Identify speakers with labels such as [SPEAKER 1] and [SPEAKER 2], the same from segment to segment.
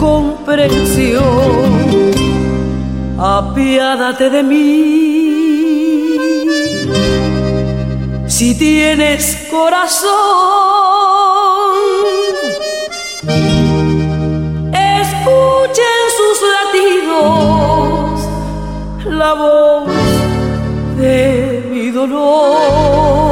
[SPEAKER 1] comprensión. Apiádate de mí. Si tienes corazón, escuchen sus latidos la voz de mi dolor.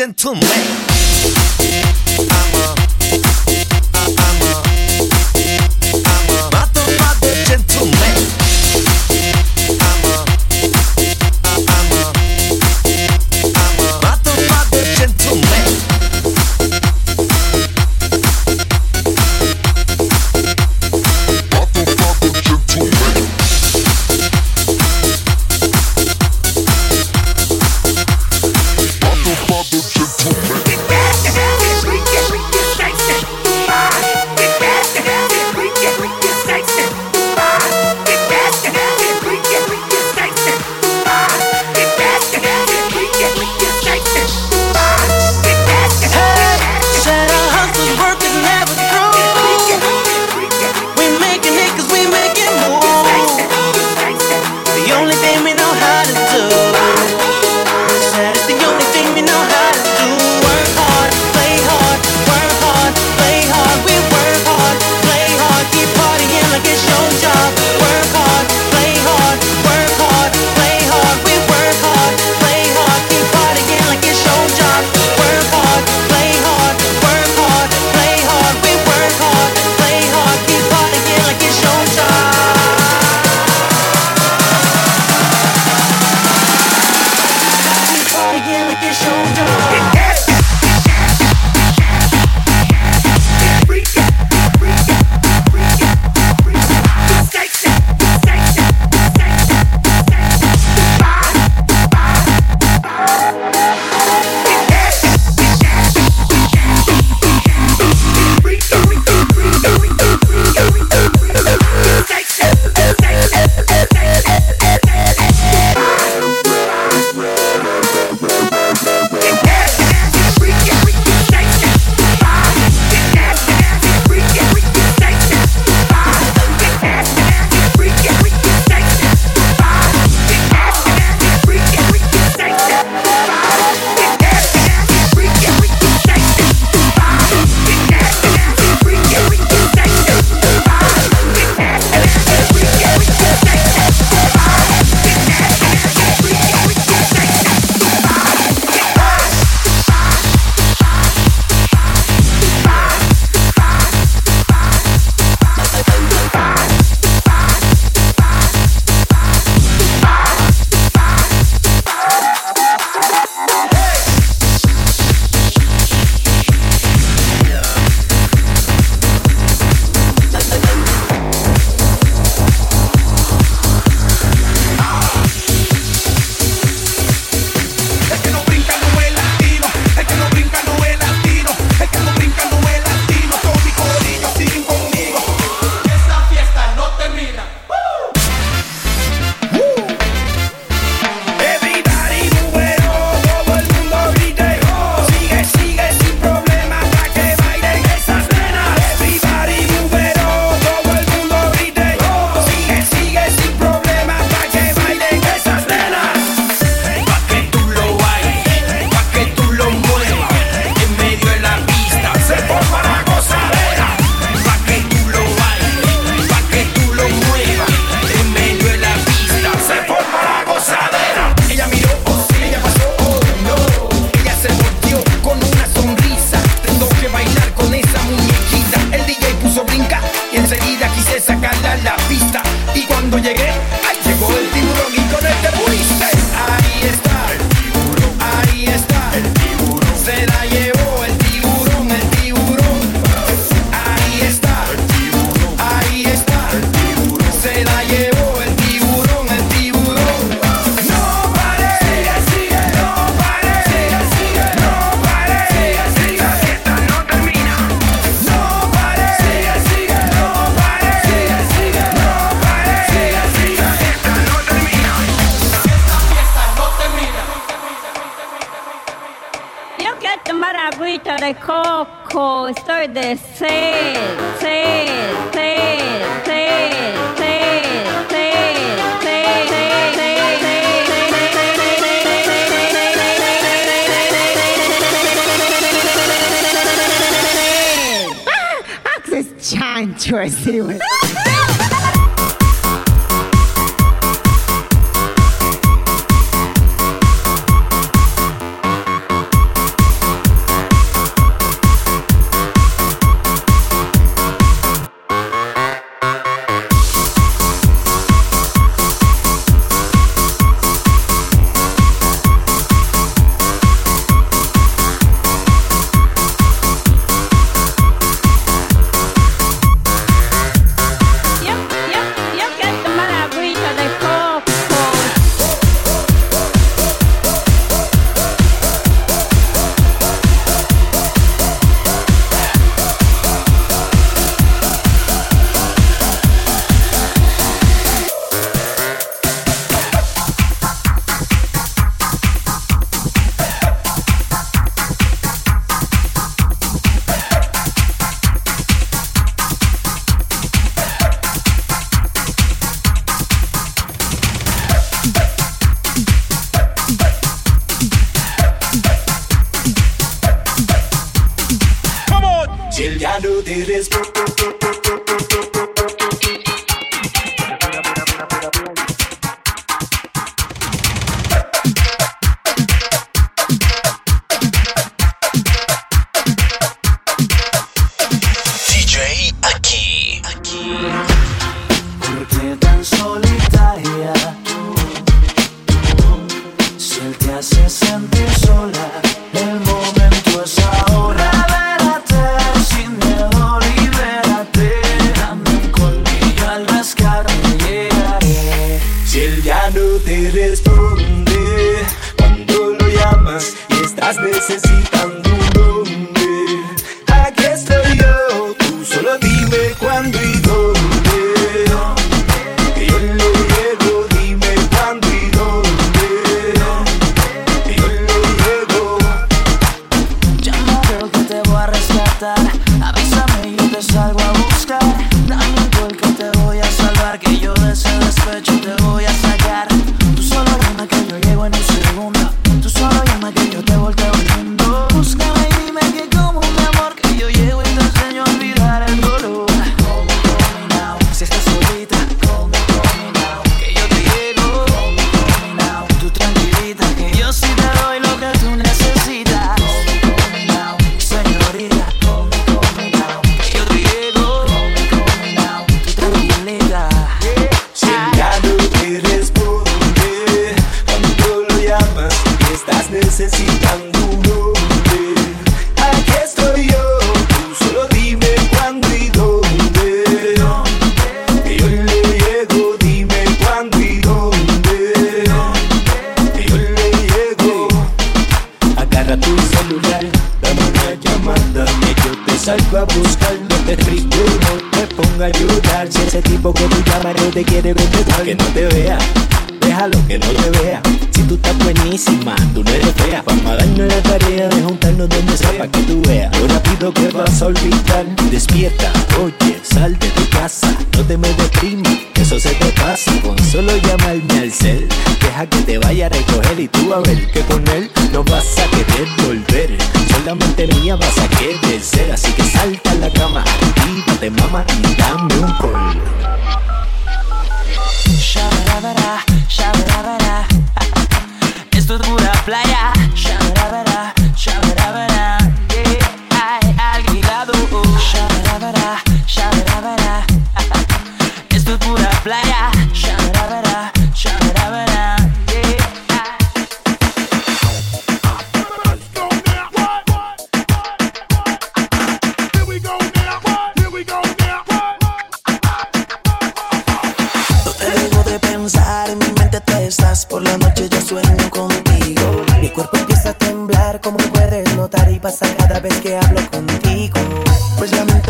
[SPEAKER 2] Gentleman.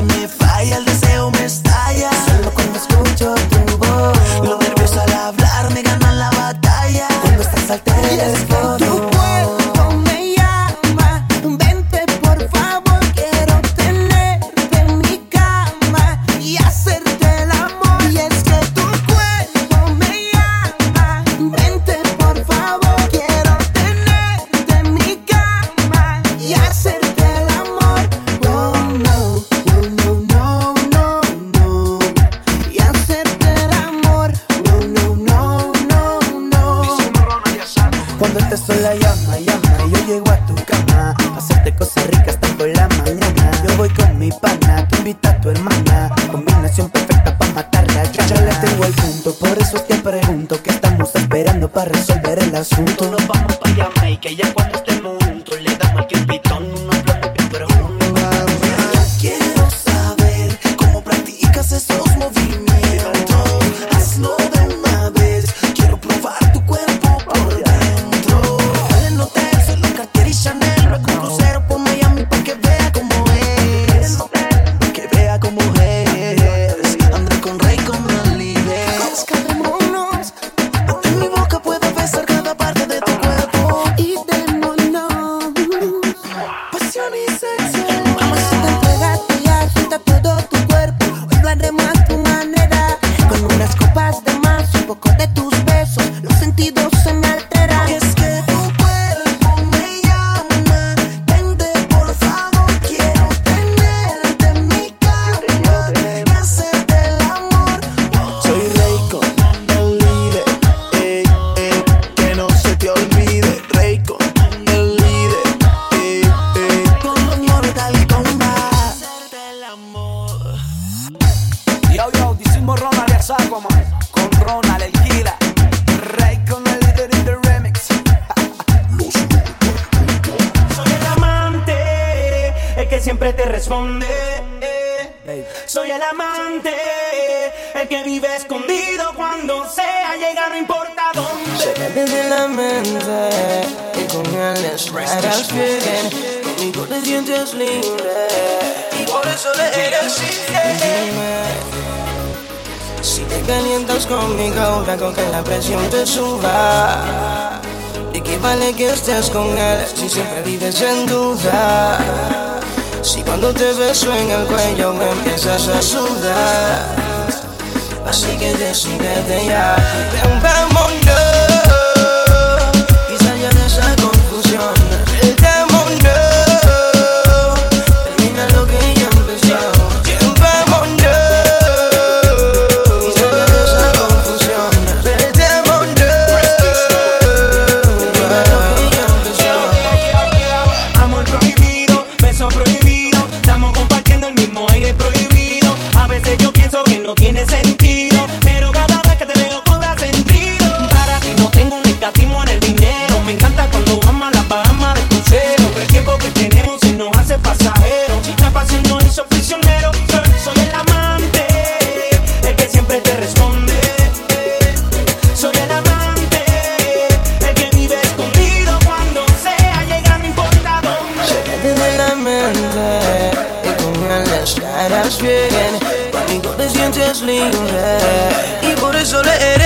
[SPEAKER 3] Cuerpo me llama, vente por
[SPEAKER 4] sha Era spieghen, ma mi
[SPEAKER 5] godes niente slinghe, i cuore sole era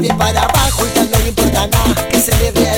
[SPEAKER 5] ti
[SPEAKER 6] para
[SPEAKER 7] abajo y ya no le importa nada que se le
[SPEAKER 8] vea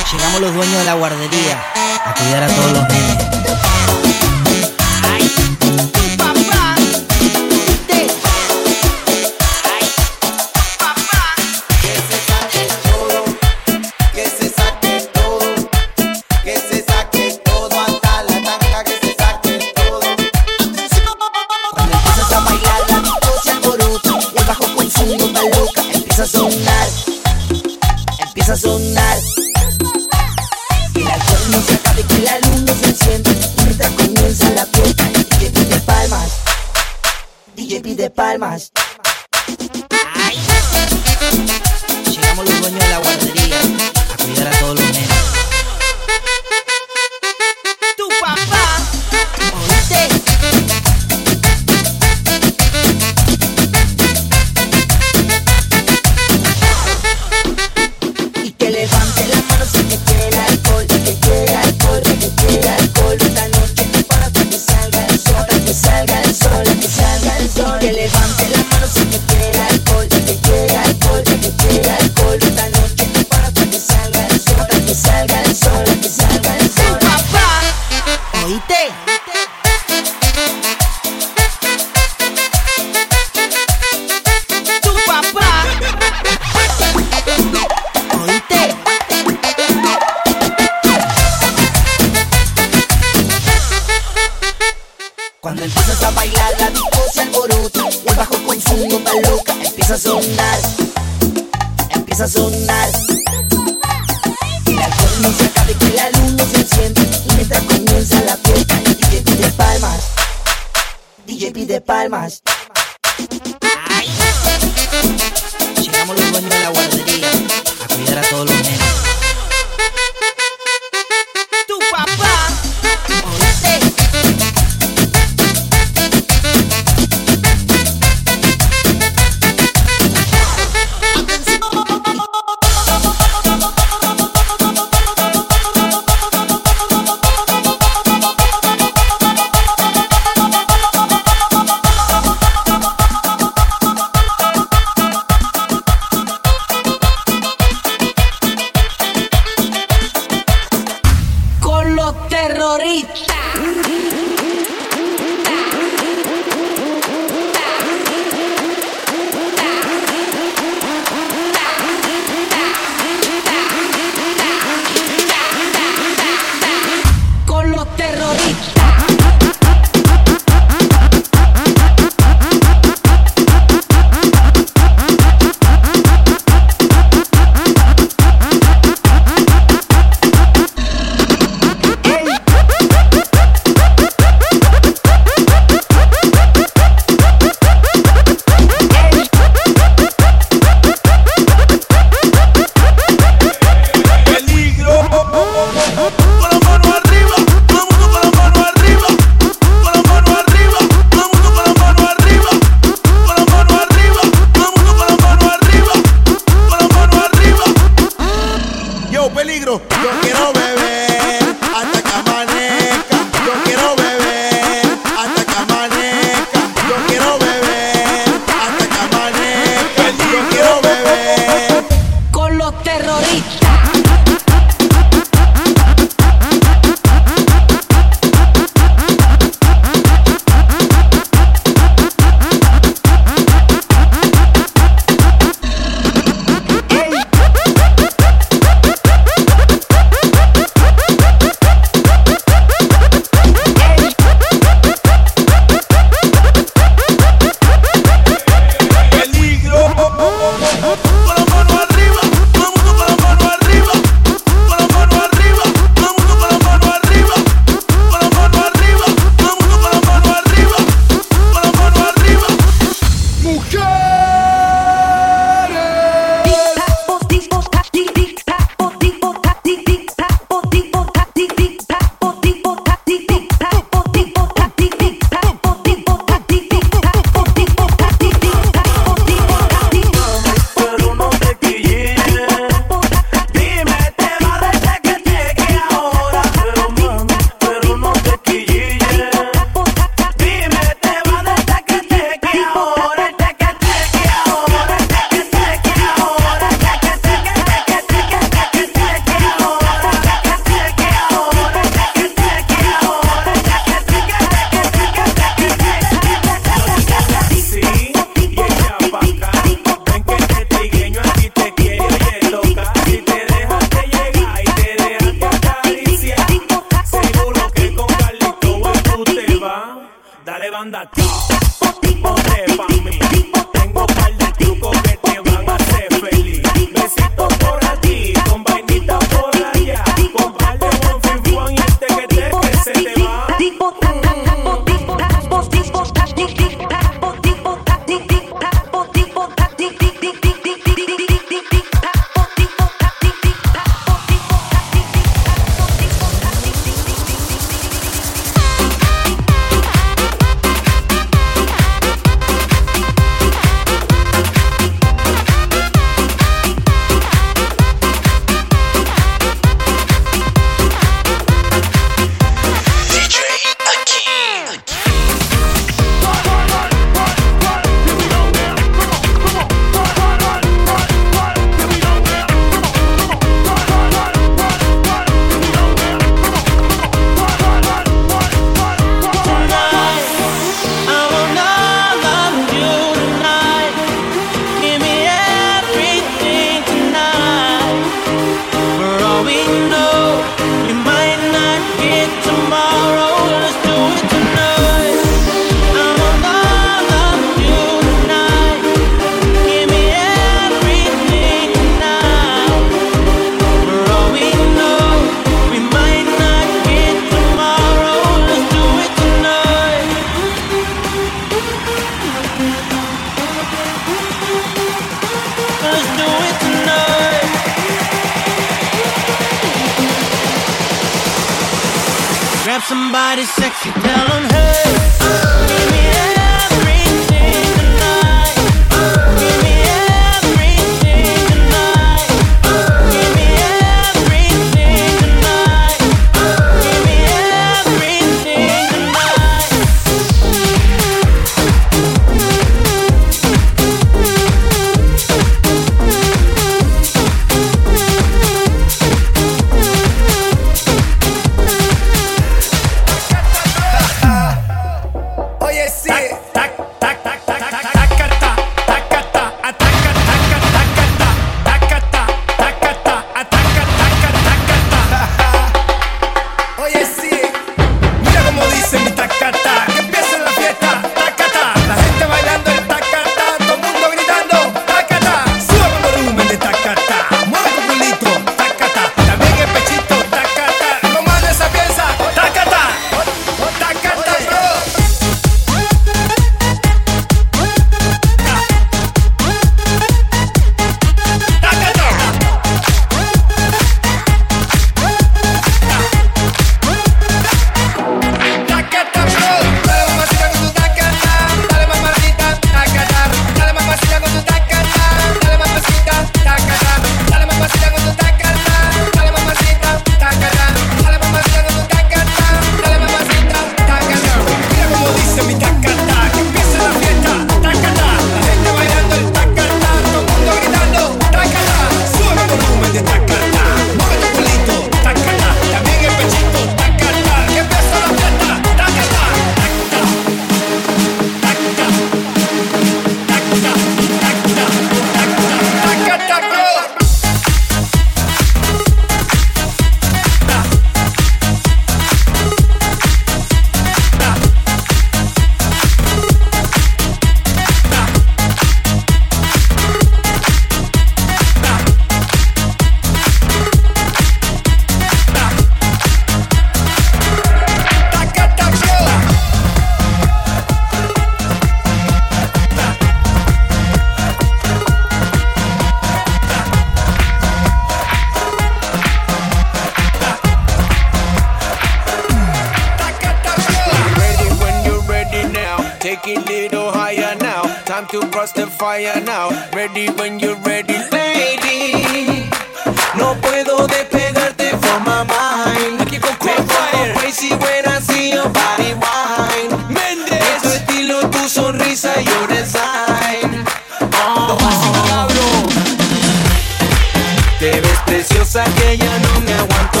[SPEAKER 9] preciosa que ya no me aguanto.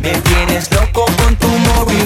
[SPEAKER 9] Me tienes loco con tu
[SPEAKER 10] móvil.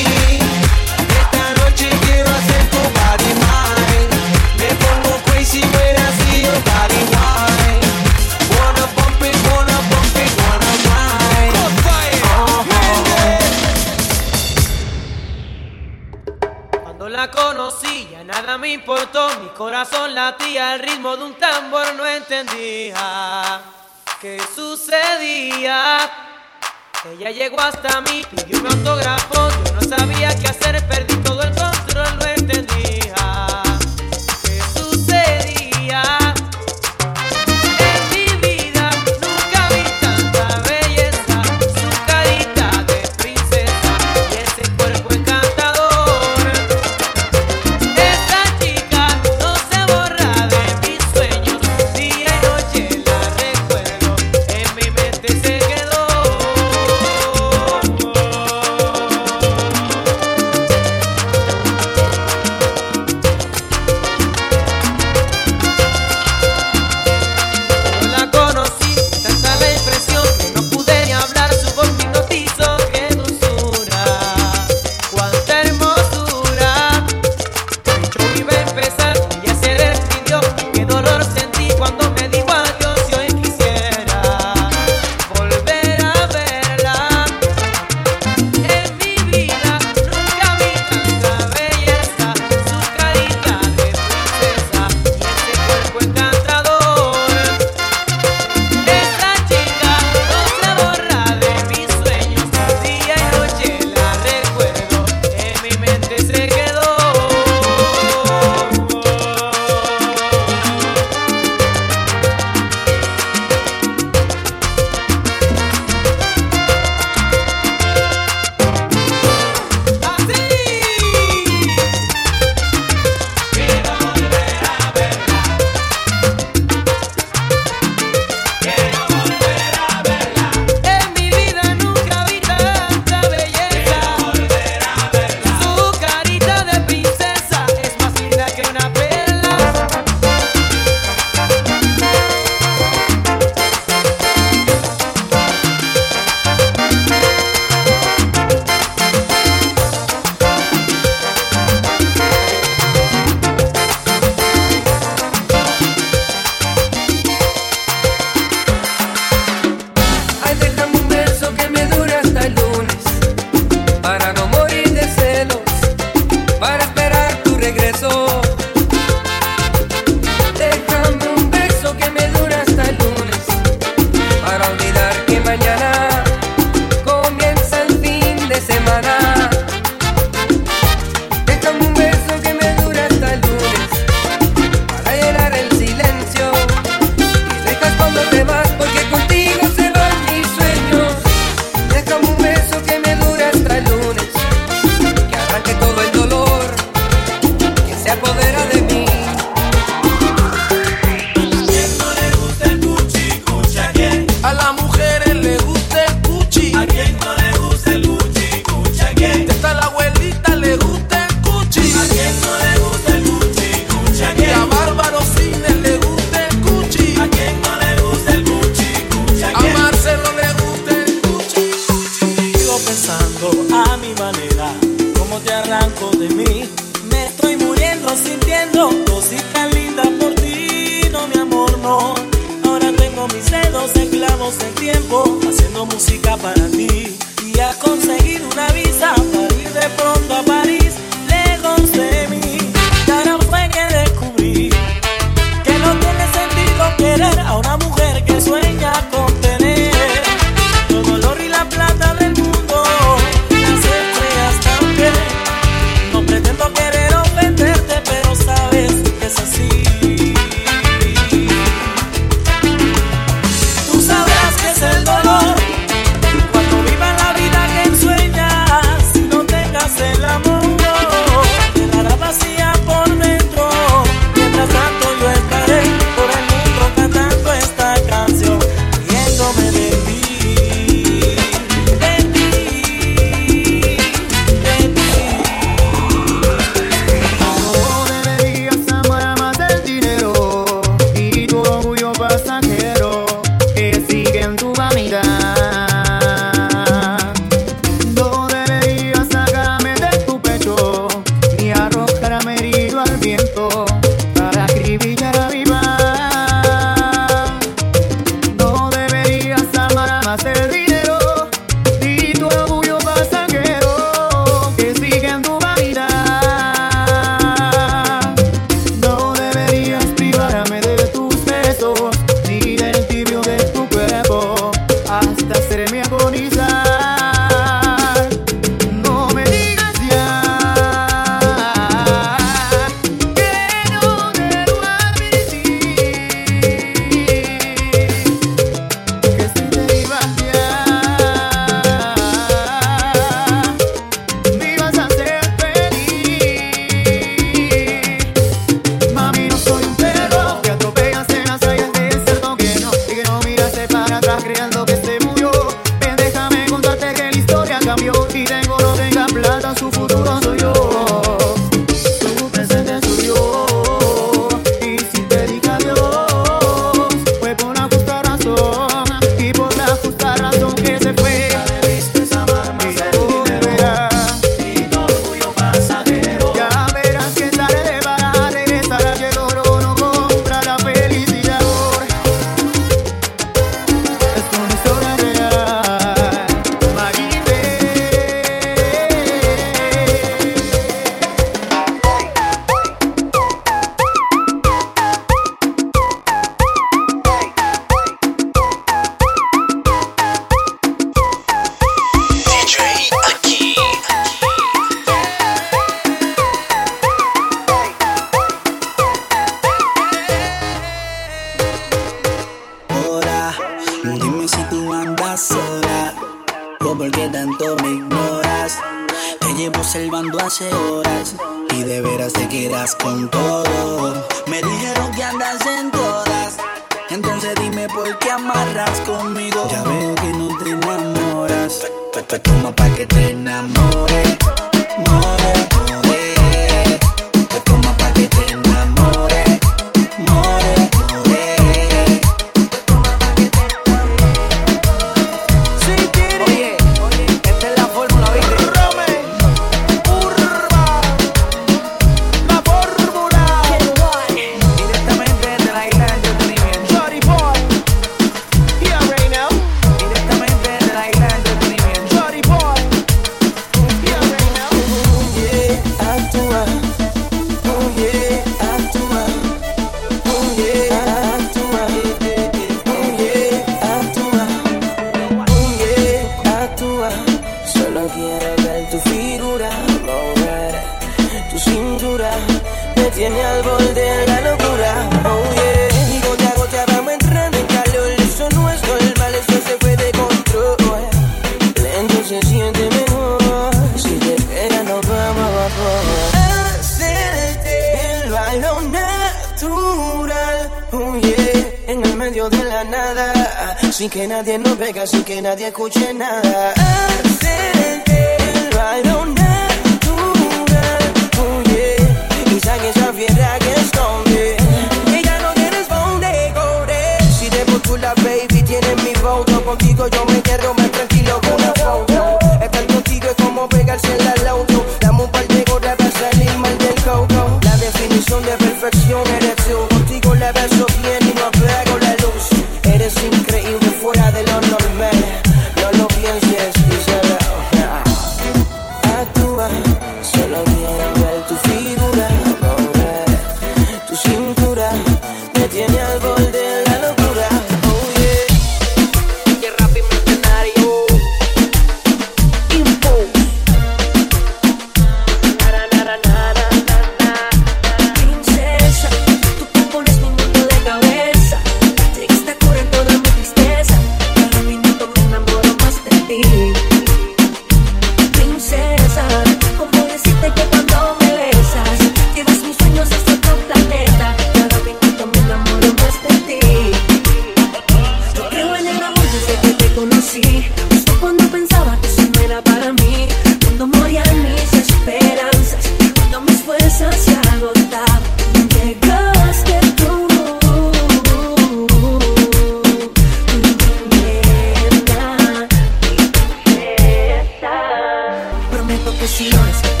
[SPEAKER 10] decisiones.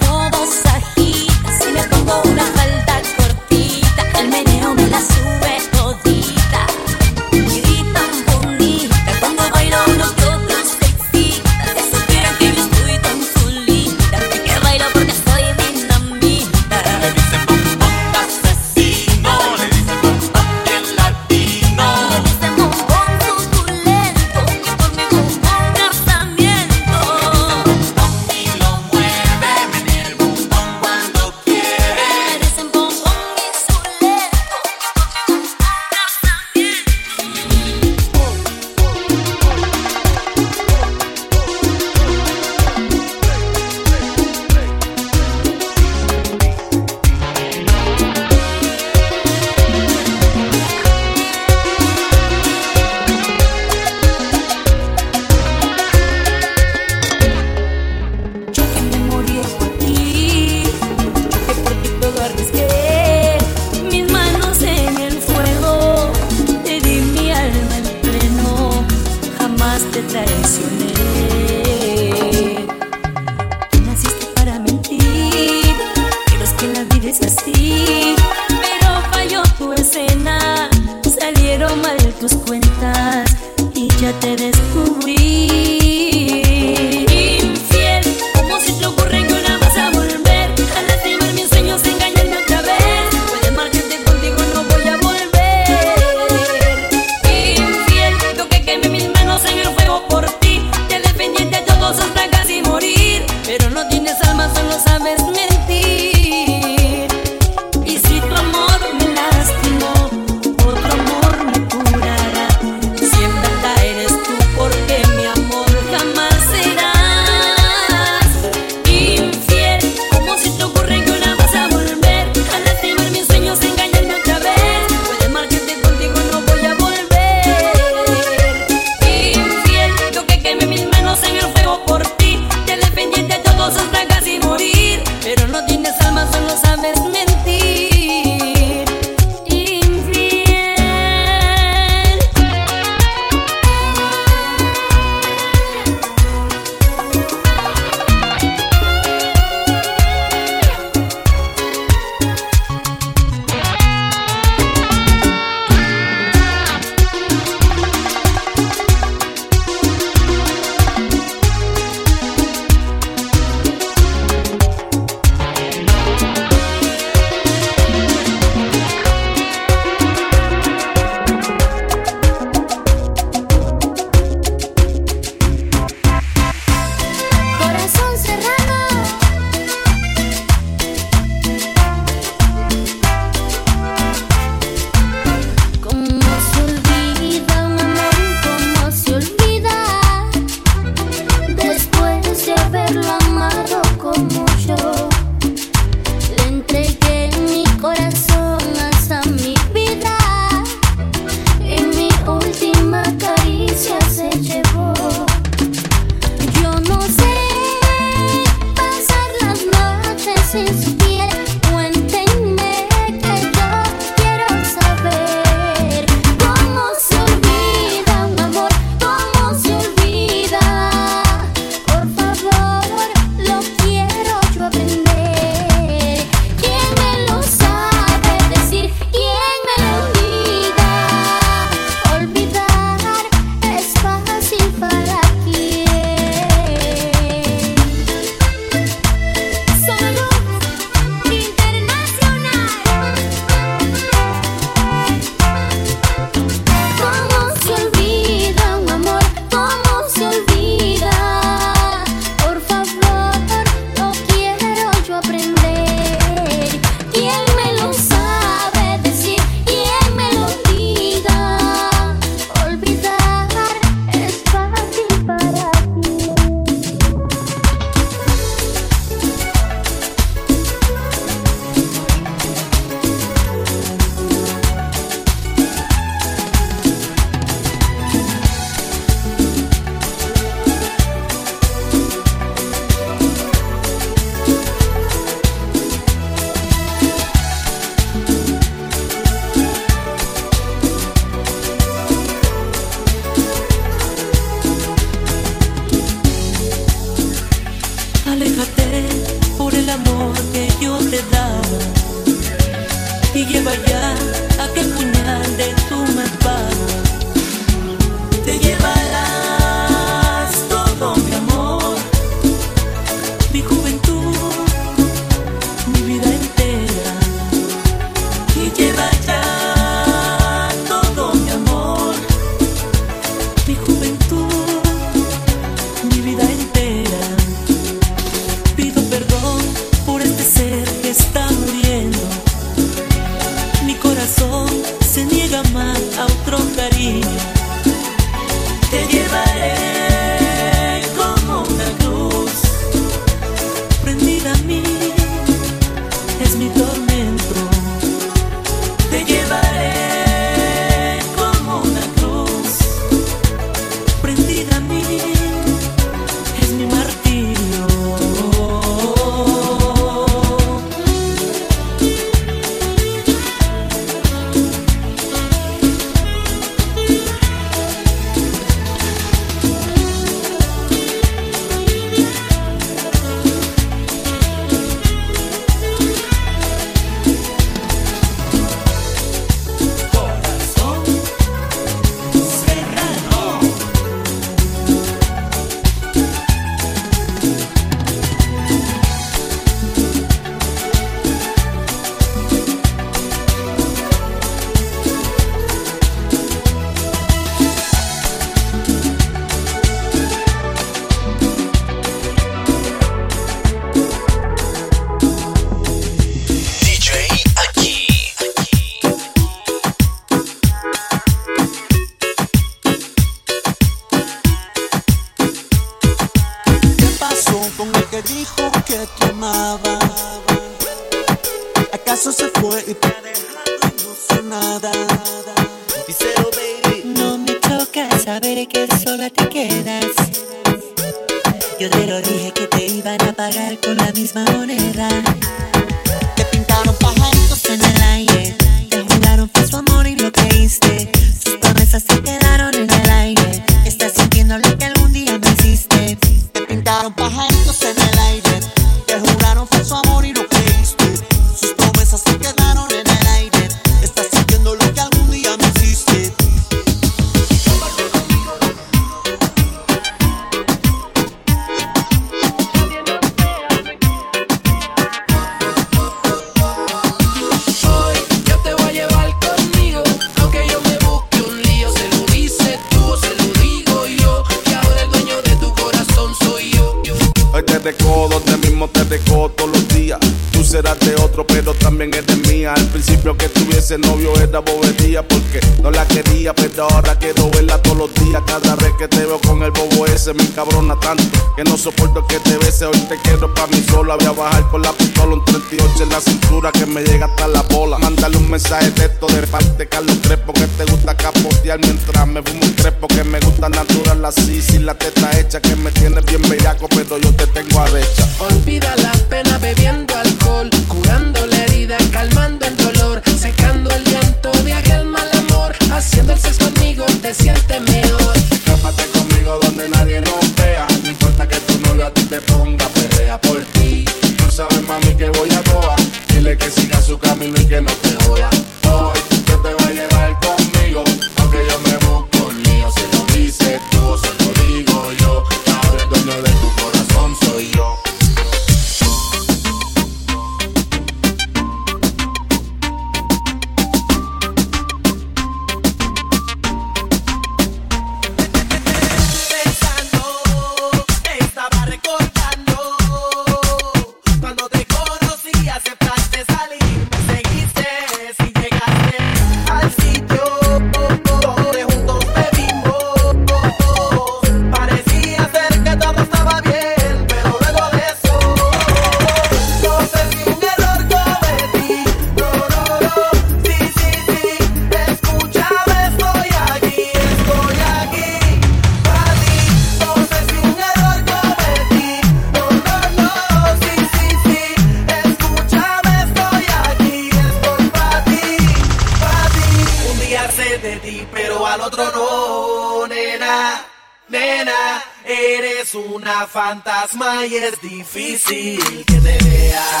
[SPEAKER 10] de
[SPEAKER 5] ti, pero
[SPEAKER 11] al
[SPEAKER 1] otro no, nena.
[SPEAKER 8] Nena, eres una fantasma y es difícil que te vea.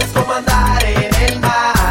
[SPEAKER 8] Es como andar en el mar.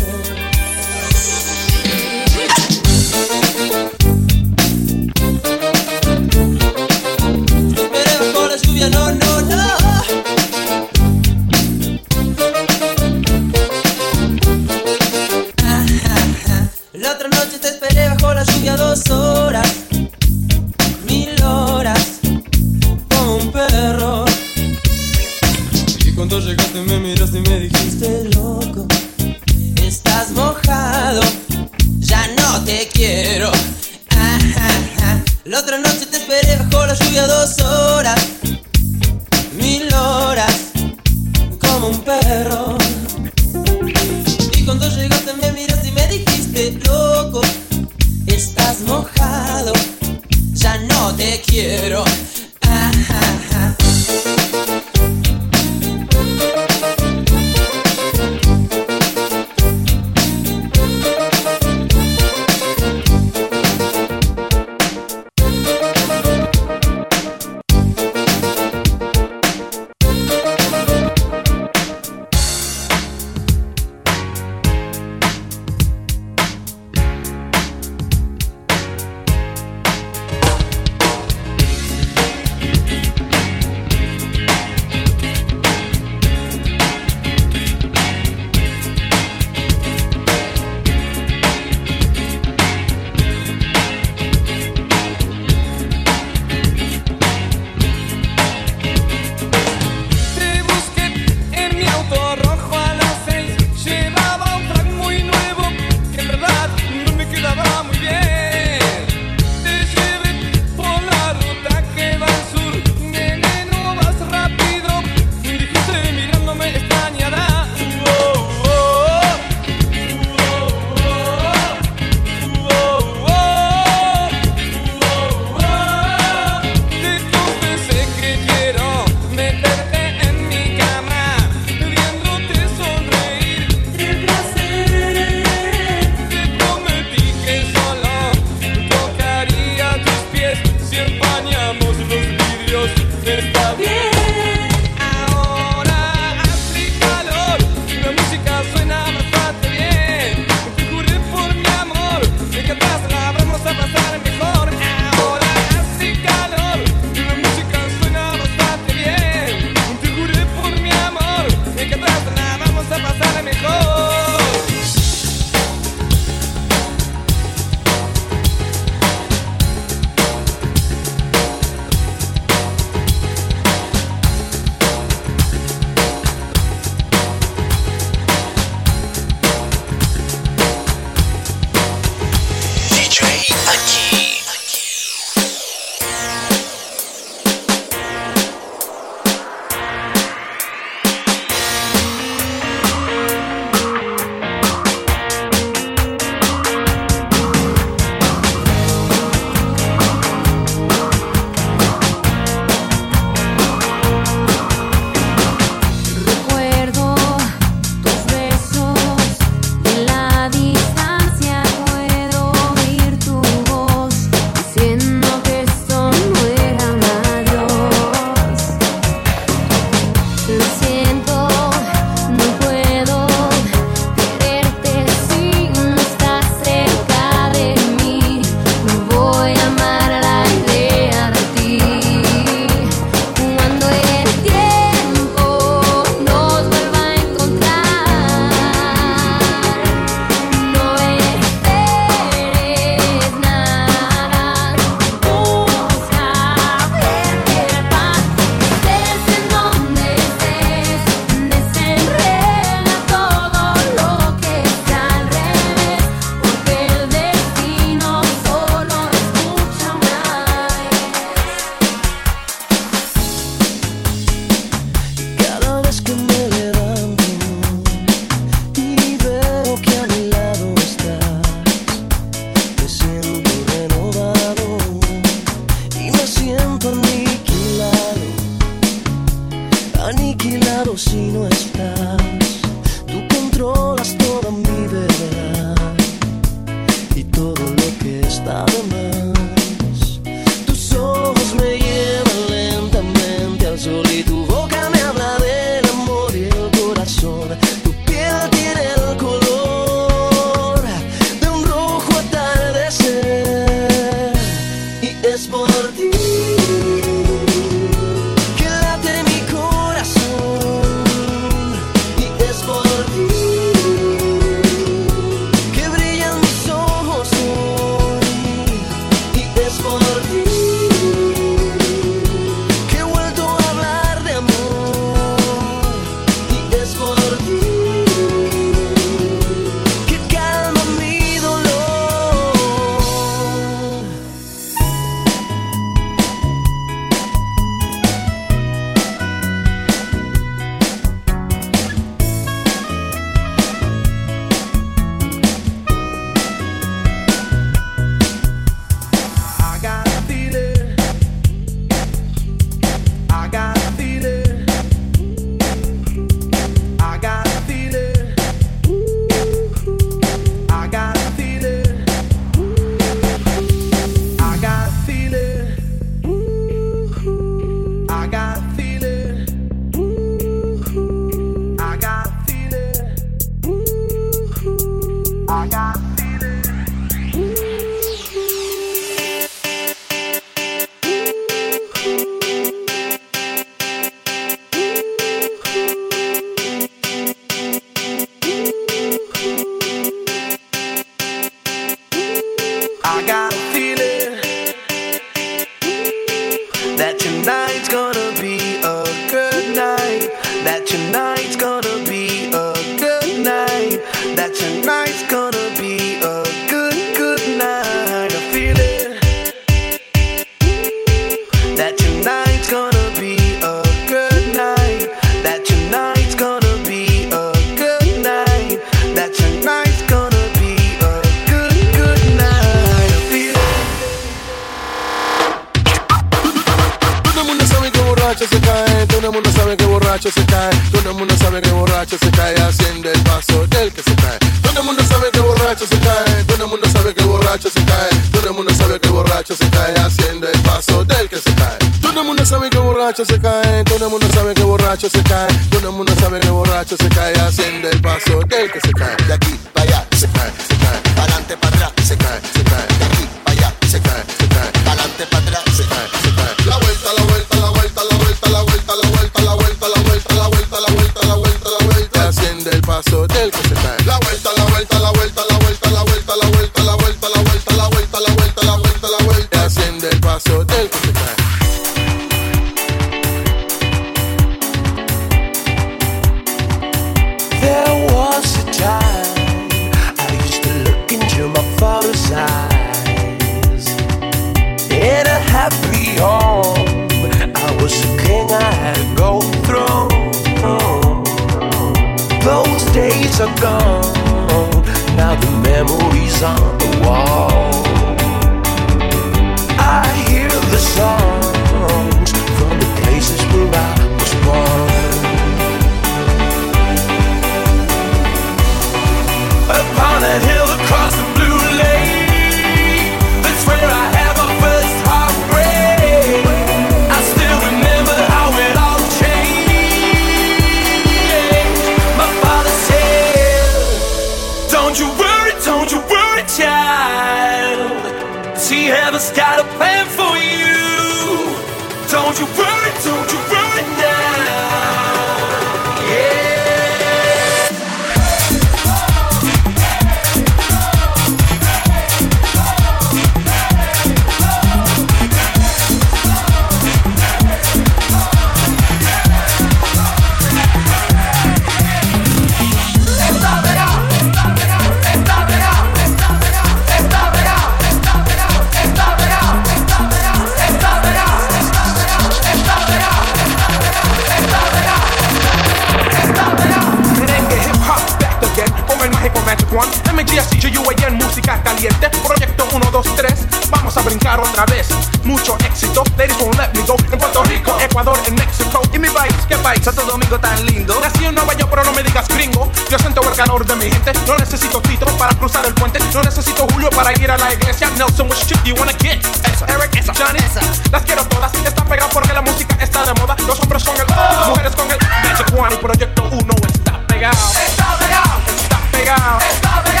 [SPEAKER 8] Alegría CGUA en
[SPEAKER 12] música caliente. Proyecto 1, 2, 3. Vamos a brincar otra vez. Mucho éxito. Ladies won't let me go. En Puerto Rico, Ecuador, en México. Y mi país, qué país, Santo Domingo tan lindo. Nací en Nueva York, pero no me digas gringo. Yo siento el calor de mi gente. No necesito Tito para cruzar el puente. No necesito Julio para ir a la iglesia. Nelson, which chick you wanna get? Esa, Eric, esa, Johnny, esa. Las quiero todas. Está pegado porque la música está de moda. Los hombres con el, oh. mujeres con el. Magic One y Proyecto 1 está pegado. Está pegado. Está pegado. Está pegado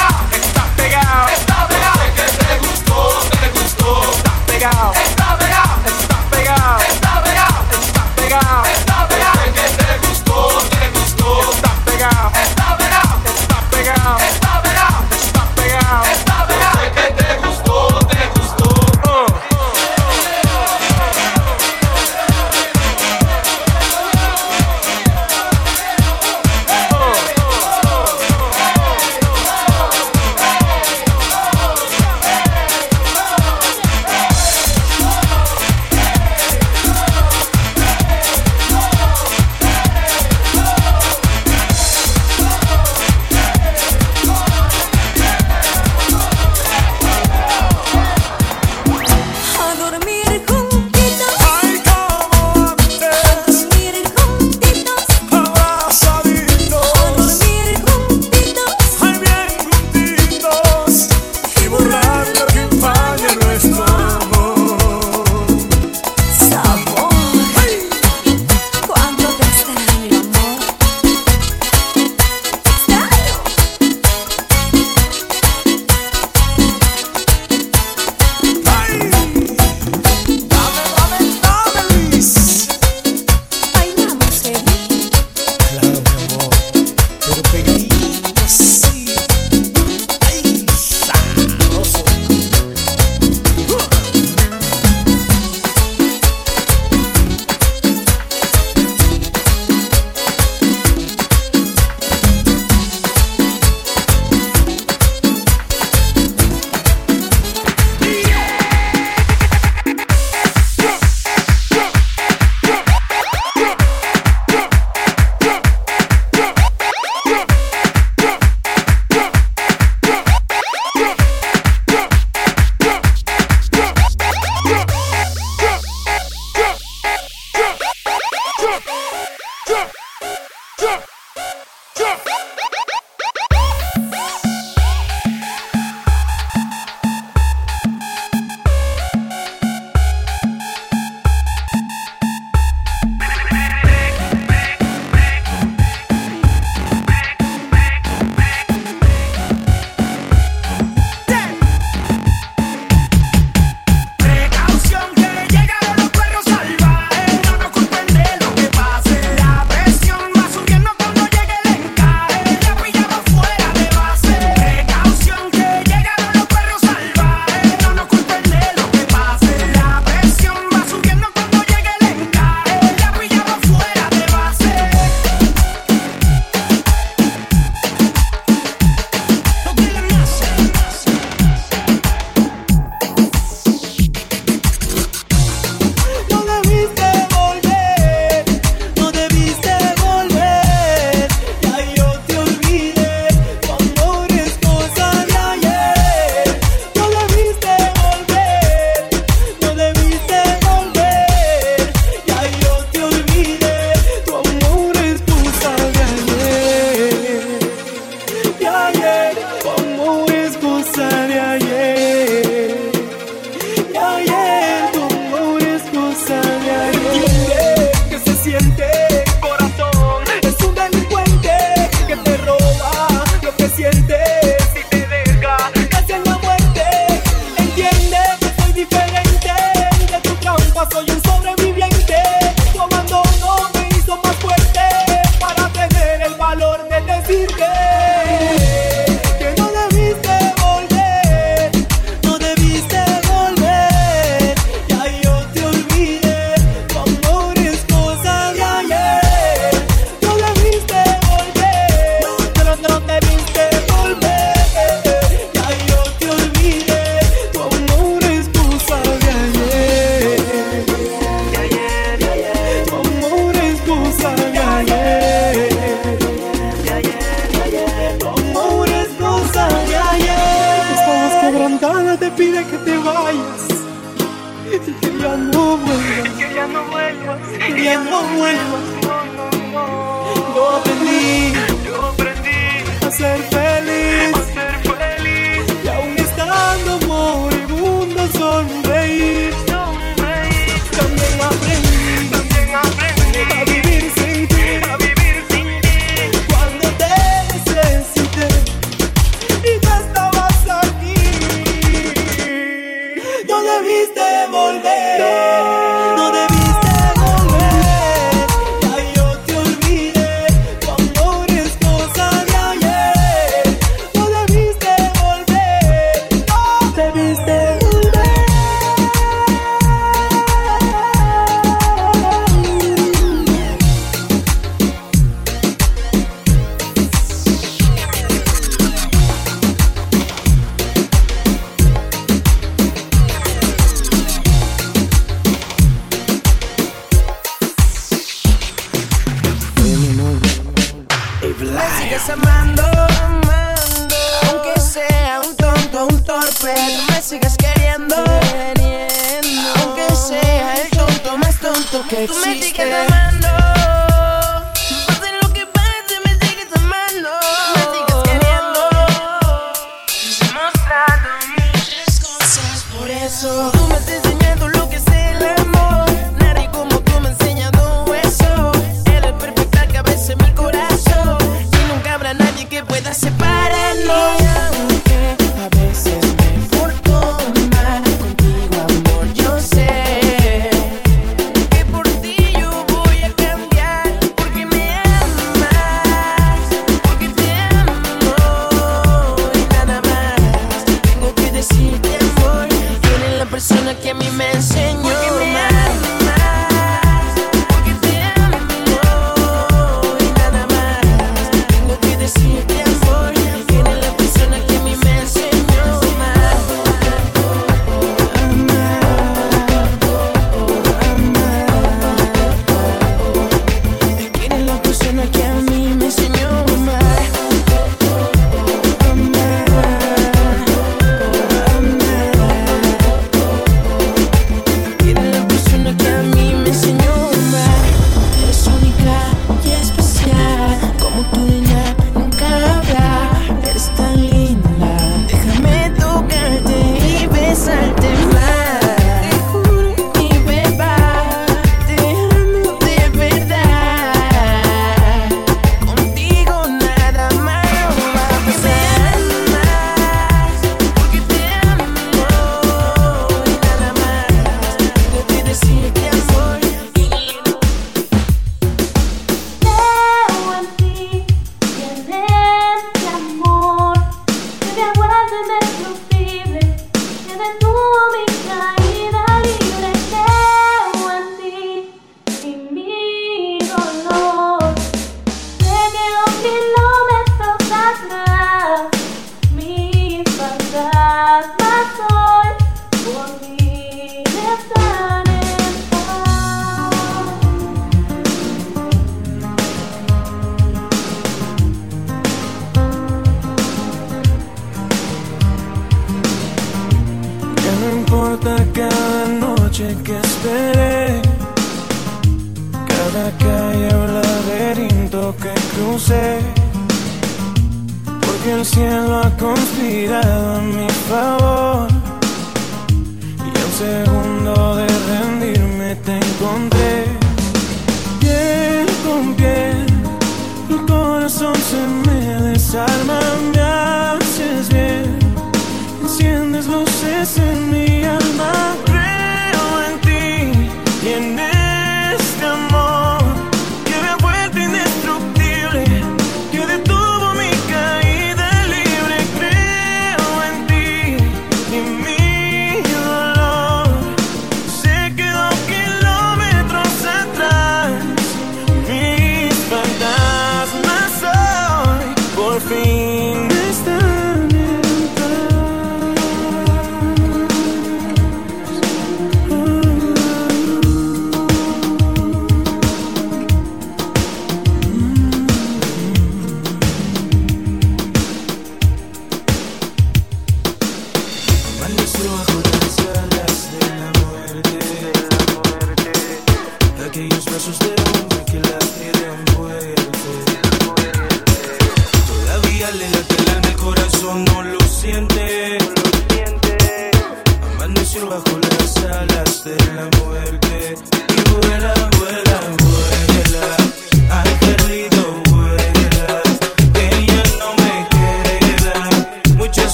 [SPEAKER 12] pegado. Está pegado. Que te gustó, te gustó. Está pegado. Está pegado.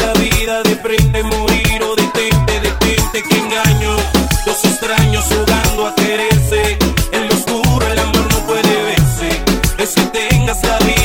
[SPEAKER 7] esta vida de frente morir o detente, detente que engaño. Dos extraños jugando a quererse. En lo oscuro el amor no puede verse. Es que tengas la vida.